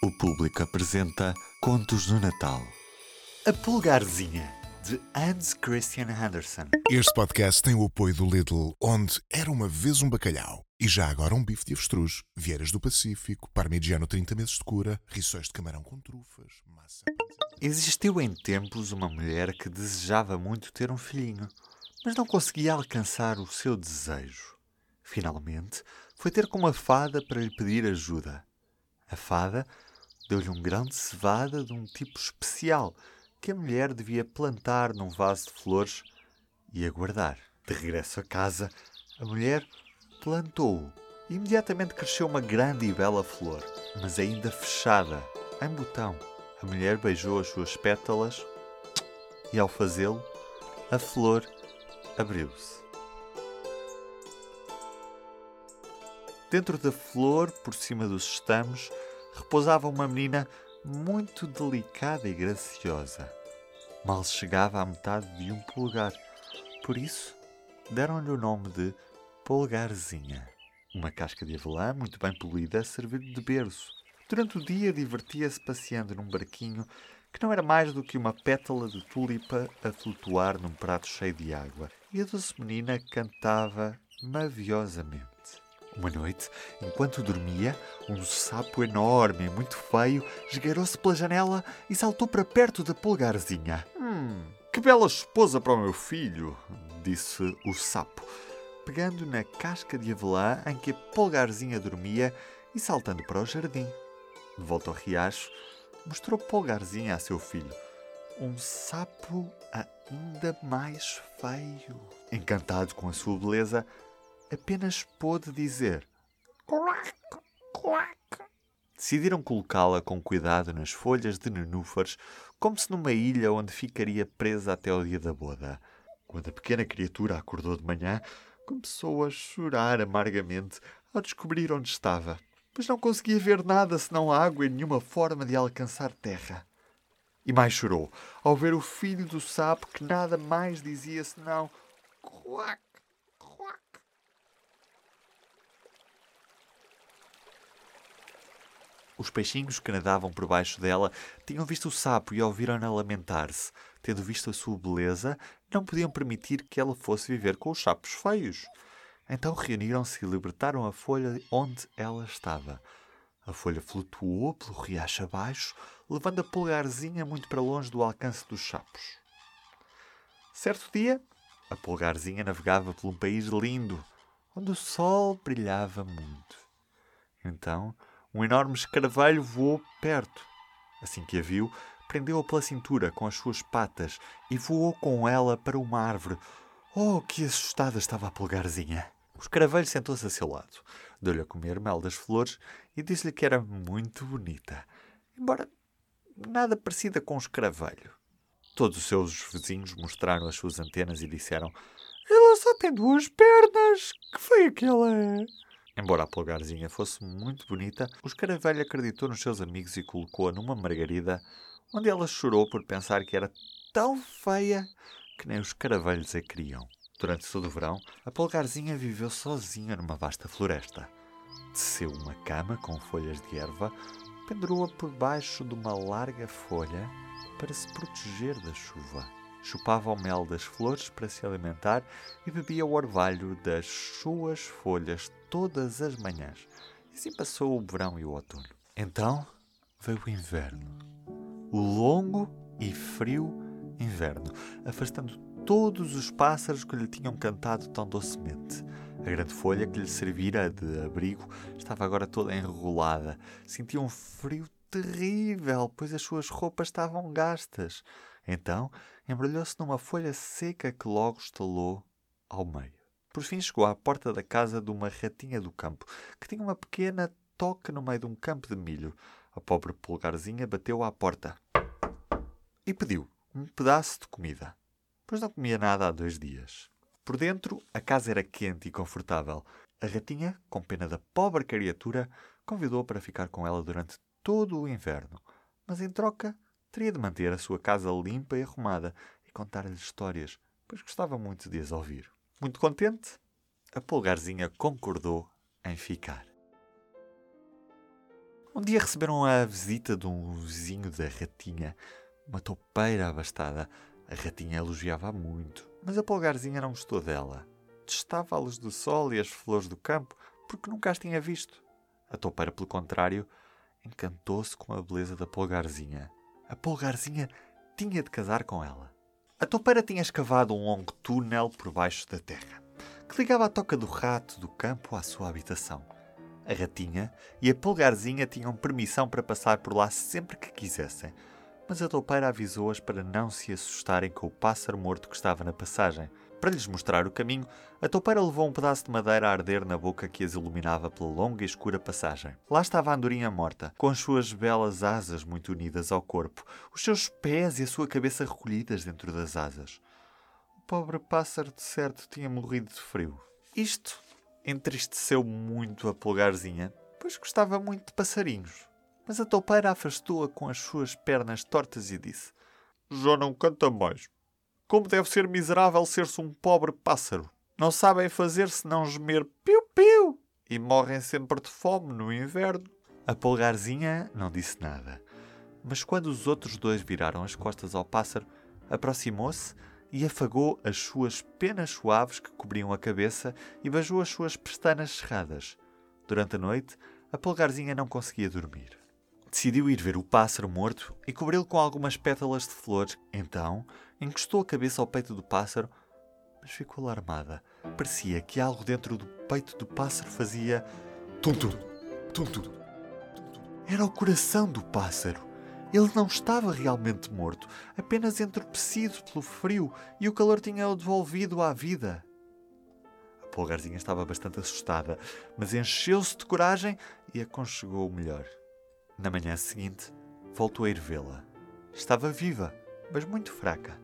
O público apresenta Contos do Natal. A Pulgarzinha, de Hans Christian Andersen. Este podcast tem o apoio do Lidl, onde era uma vez um bacalhau e já agora um bife de avestruz, vieiras do Pacífico, parmigiano 30 meses de cura, rissóis de camarão com trufas, massa... Existiu em tempos uma mulher que desejava muito ter um filhinho, mas não conseguia alcançar o seu desejo. Finalmente, foi ter com uma fada para lhe pedir ajuda. A fada deu-lhe um grão de cevada de um tipo especial que a mulher devia plantar num vaso de flores e aguardar. De regresso a casa, a mulher plantou-o imediatamente cresceu uma grande e bela flor, mas ainda fechada, em botão. A mulher beijou as suas pétalas e, ao fazê-lo, a flor abriu-se. Dentro da flor, por cima dos estamos, repousava uma menina muito delicada e graciosa. Mal chegava à metade de um polegar, por isso deram-lhe o nome de Polgarzinha. Uma casca de avelã muito bem polida serviu de berço. Durante o dia divertia-se passeando num barquinho que não era mais do que uma pétala de tulipa a flutuar num prato cheio de água. E a doce menina cantava maviosamente. Uma noite, enquanto dormia, um sapo enorme e muito feio esgueirou-se pela janela e saltou para perto da polgarzinha. Hum, que bela esposa para o meu filho, disse o sapo, pegando na casca de avelã em que a polgarzinha dormia e saltando para o jardim. De volta ao riacho, mostrou polgarzinha a seu filho. Um sapo ainda mais feio. Encantado com a sua beleza, apenas pôde dizer quack, quack. Decidiram colocá-la com cuidado nas folhas de nenúfares, como se numa ilha onde ficaria presa até o dia da boda. Quando a pequena criatura acordou de manhã, começou a chorar amargamente ao descobrir onde estava, pois não conseguia ver nada senão água e nenhuma forma de alcançar terra. E mais chorou ao ver o filho do sapo que nada mais dizia senão quack. Os peixinhos que nadavam por baixo dela tinham visto o sapo e ouviram-na lamentar-se. Tendo visto a sua beleza, não podiam permitir que ela fosse viver com os sapos feios. Então reuniram-se e libertaram a folha onde ela estava. A folha flutuou pelo riacho abaixo, levando a pulgarzinha muito para longe do alcance dos sapos. Certo dia, a pulgarzinha navegava por um país lindo, onde o sol brilhava muito. Então, um enorme escaravelho voou perto. Assim que a viu, prendeu-a pela cintura com as suas patas e voou com ela para uma árvore. Oh, que assustada estava a pulgarzinha! O escaravelho sentou-se a seu lado, deu-lhe a comer mel das flores e disse-lhe que era muito bonita, embora nada parecida com o escaravelho. Todos os seus vizinhos mostraram as suas antenas e disseram: Ela só tem duas pernas! Que feia que ela é! Embora a pulgarzinha fosse muito bonita, o escaravelho acreditou nos seus amigos e colocou-a numa margarida, onde ela chorou por pensar que era tão feia que nem os escaravelhos a queriam. Durante todo o verão, a pulgarzinha viveu sozinha numa vasta floresta. Teceu uma cama com folhas de erva, pendurou-a por baixo de uma larga folha para se proteger da chuva. Chupava o mel das flores para se alimentar e bebia o orvalho das suas folhas todas as manhãs. E assim passou o verão e o outono. Então veio o inverno. O longo e frio inverno, afastando todos os pássaros que lhe tinham cantado tão docemente. A grande folha que lhe servira de abrigo estava agora toda enrolada. Sentia um frio terrível, pois as suas roupas estavam gastas. Então embrulhou-se numa folha seca que logo estalou ao meio. Por fim chegou à porta da casa de uma ratinha do campo, que tinha uma pequena toca no meio de um campo de milho. A pobre pulgarzinha bateu à porta e pediu um pedaço de comida, pois não comia nada há dois dias. Por dentro, a casa era quente e confortável. A ratinha, com pena da pobre criatura, convidou-a para ficar com ela durante todo o inverno, mas em troca teria de manter a sua casa limpa e arrumada e contar-lhe histórias, pois gostava muito de as ouvir. Muito contente, a pulgarzinha concordou em ficar. Um dia receberam a visita de um vizinho da ratinha, uma toupeira abastada. A ratinha elogiava muito, mas a polgarzinha não gostou dela. Testava a luz do sol e as flores do campo porque nunca as tinha visto. A toupeira, pelo contrário, encantou-se com a beleza da polgarzinha. A polgarzinha tinha de casar com ela. A toupeira tinha escavado um longo túnel por baixo da terra, que ligava a toca do rato do campo à sua habitação. A ratinha e a polgarzinha tinham permissão para passar por lá sempre que quisessem, mas a toupeira avisou-as para não se assustarem com o pássaro morto que estava na passagem. Para lhes mostrar o caminho, a toupeira levou um pedaço de madeira a arder na boca que as iluminava pela longa e escura passagem. Lá estava a andorinha morta, com as suas belas asas muito unidas ao corpo, os seus pés e a sua cabeça recolhidas dentro das asas. O pobre pássaro, de certo, tinha morrido de frio. Isto entristeceu muito a polgarzinha, pois gostava muito de passarinhos. Mas a toupeira afastou-a com as suas pernas tortas e disse: Já não canta mais. Como deve ser miserável ser-se um pobre pássaro. Não sabem fazer senão gemer piu-piu e morrem sempre de fome no inverno. A polgarzinha não disse nada, mas quando os outros dois viraram as costas ao pássaro, aproximou-se e afagou as suas penas suaves que cobriam a cabeça e beijou as suas pestanas cerradas. Durante a noite, a polgarzinha não conseguia dormir. Decidiu ir ver o pássaro morto e cobri-lo com algumas pétalas de flores. Então, encostou a cabeça ao peito do pássaro, mas ficou alarmada. Parecia que algo dentro do peito do pássaro fazia tum-tum, tum-tum. Era o coração do pássaro. Ele não estava realmente morto, apenas entorpecido pelo frio e o calor tinha-o devolvido à vida. A polgarzinha estava bastante assustada, mas encheu-se de coragem e aconchegou o melhor. Na manhã seguinte, voltou a ir vê-la. Estava viva, mas muito fraca.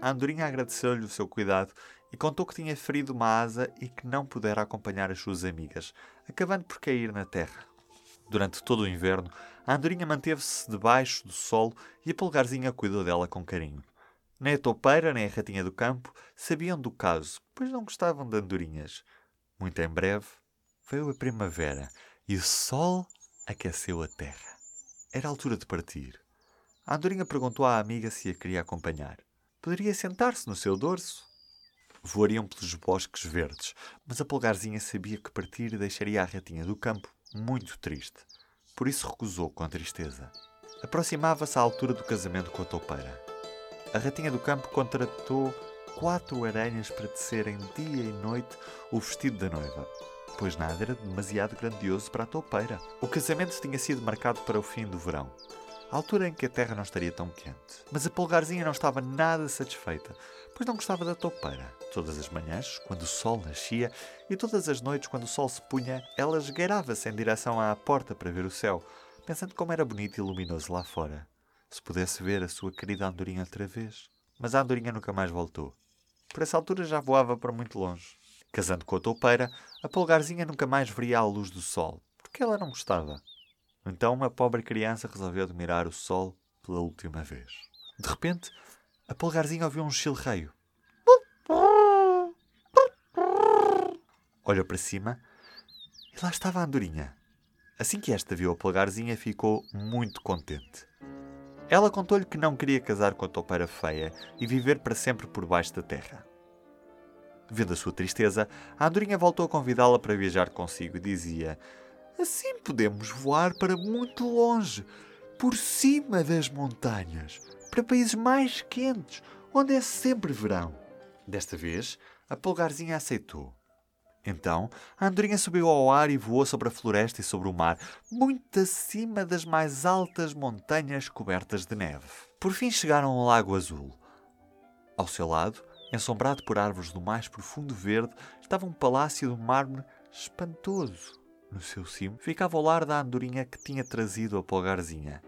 A andorinha agradeceu-lhe o seu cuidado e contou que tinha ferido uma asa e que não pudera acompanhar as suas amigas, acabando por cair na terra. Durante todo o inverno, a andorinha manteve-se debaixo do sol e a polgarzinha cuidou dela com carinho. Nem a toupeira nem a ratinha do campo sabiam do caso, pois não gostavam de andorinhas. Muito em breve veio a primavera e o sol aqueceu a terra. Era a altura de partir. A andorinha perguntou à amiga se a queria acompanhar. Poderia sentar-se no seu dorso? Voariam pelos bosques verdes, mas a polgarzinha sabia que partir deixaria a ratinha do campo muito triste. Por isso recusou com tristeza. Aproximava-se à altura do casamento com a toupeira. A ratinha do campo contratou quatro aranhas para tecerem dia e noite o vestido da noiva pois nada era demasiado grandioso para a toupeira. O casamento tinha sido marcado para o fim do verão, a altura em que a terra não estaria tão quente. Mas a polgarzinha não estava nada satisfeita, pois não gostava da toupeira. Todas as manhãs, quando o sol nascia, e todas as noites, quando o sol se punha, ela esgueirava-se em direção à porta para ver o céu, pensando como era bonito e luminoso lá fora. Se pudesse ver a sua querida andorinha outra vez. Mas a andorinha nunca mais voltou. Por essa altura já voava para muito longe. Casando com a toupeira, a polgarzinha nunca mais veria a luz do sol, porque ela não gostava. Então a pobre criança resolveu admirar o sol pela última vez. De repente, a polgarzinha ouviu um chilreio. Olhou para cima e lá estava a andorinha. Assim que esta viu a polgarzinha, ficou muito contente. Ela contou-lhe que não queria casar com a toupeira feia e viver para sempre por baixo da terra. Vendo a sua tristeza, a andorinha voltou a convidá-la para viajar consigo e dizia: Assim podemos voar para muito longe, por cima das montanhas, para países mais quentes, onde é sempre verão. Desta vez, a polgarzinha aceitou. Então, a andorinha subiu ao ar e voou sobre a floresta e sobre o mar, muito acima das mais altas montanhas cobertas de neve. Por fim chegaram ao Lago Azul. Ao seu lado, Ensombrado por árvores do mais profundo verde, estava um palácio de mármore espantoso. No seu cimo ficava o lar da andorinha que tinha trazido a polgarzinha.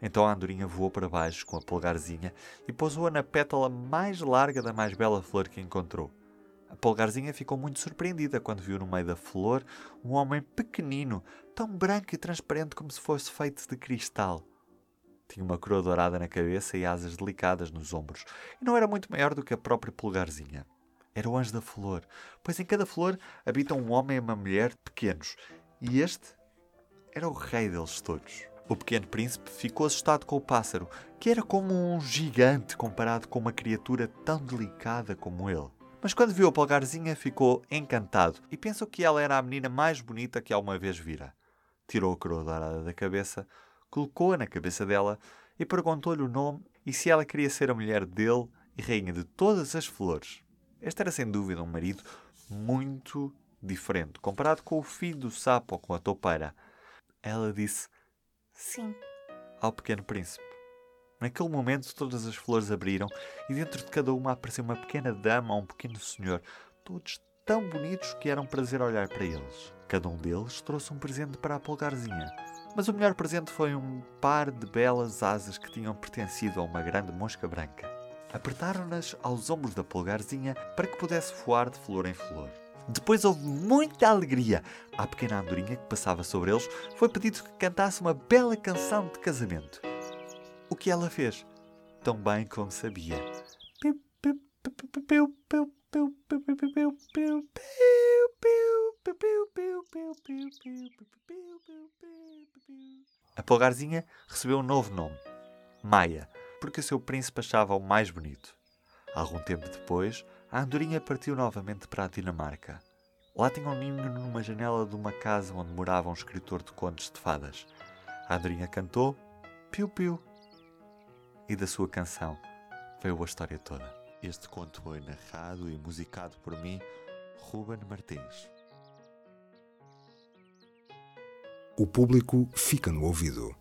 Então a andorinha voou para baixo com a polgarzinha e pousou-a na pétala mais larga da mais bela flor que encontrou. A polgarzinha ficou muito surpreendida quando viu no meio da flor um homem pequenino, tão branco e transparente como se fosse feito de cristal. Tinha uma coroa dourada na cabeça e asas delicadas nos ombros, e não era muito maior do que a própria pulgarzinha. Era o anjo da flor, pois em cada flor habita um homem e uma mulher pequenos, e este era o rei deles todos. O pequeno príncipe ficou assustado com o pássaro, que era como um gigante comparado com uma criatura tão delicada como ele. Mas quando viu a polgarzinha, ficou encantado e pensou que ela era a menina mais bonita que alguma vez vira. Tirou a coroa dourada da cabeça, colocou-a na cabeça dela e perguntou-lhe o nome e se ela queria ser a mulher dele e rainha de todas as flores. Este era sem dúvida um marido muito diferente, comparado com o filho do sapo ou com a toupeira. Ela disse sim ao pequeno príncipe. Naquele momento, todas as flores abriram e dentro de cada uma apareceu uma pequena dama ou um pequeno senhor, todos tão bonitos que era um prazer olhar para eles. Cada um deles trouxe um presente para a polgarzinha. Mas o melhor presente foi um par de belas asas que tinham pertencido a uma grande mosca branca. Apertaram-nas aos ombros da polgarzinha para que pudesse voar de flor em flor. Depois houve muita alegria. À pequena andorinha que passava sobre eles foi pedido que cantasse uma bela canção de casamento. O que ela fez? Tão bem como sabia. A polgarzinha recebeu um novo nome, Maia, porque o seu príncipe achava-o mais bonito. Algum tempo depois, a andorinha partiu novamente para a Dinamarca. Lá tinha um ninho numa janela de uma casa onde morava um escritor de contos de fadas. A andorinha cantou piu-piu. E da sua canção veio a história toda. Este conto foi narrado e musicado por mim, Ruben Martins. O público fica no ouvido.